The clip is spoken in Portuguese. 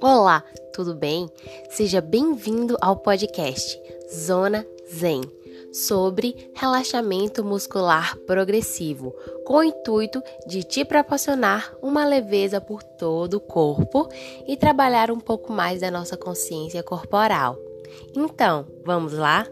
Olá, tudo bem? Seja bem-vindo ao podcast Zona Zen sobre relaxamento muscular progressivo, com o intuito de te proporcionar uma leveza por todo o corpo e trabalhar um pouco mais da nossa consciência corporal. Então, vamos lá?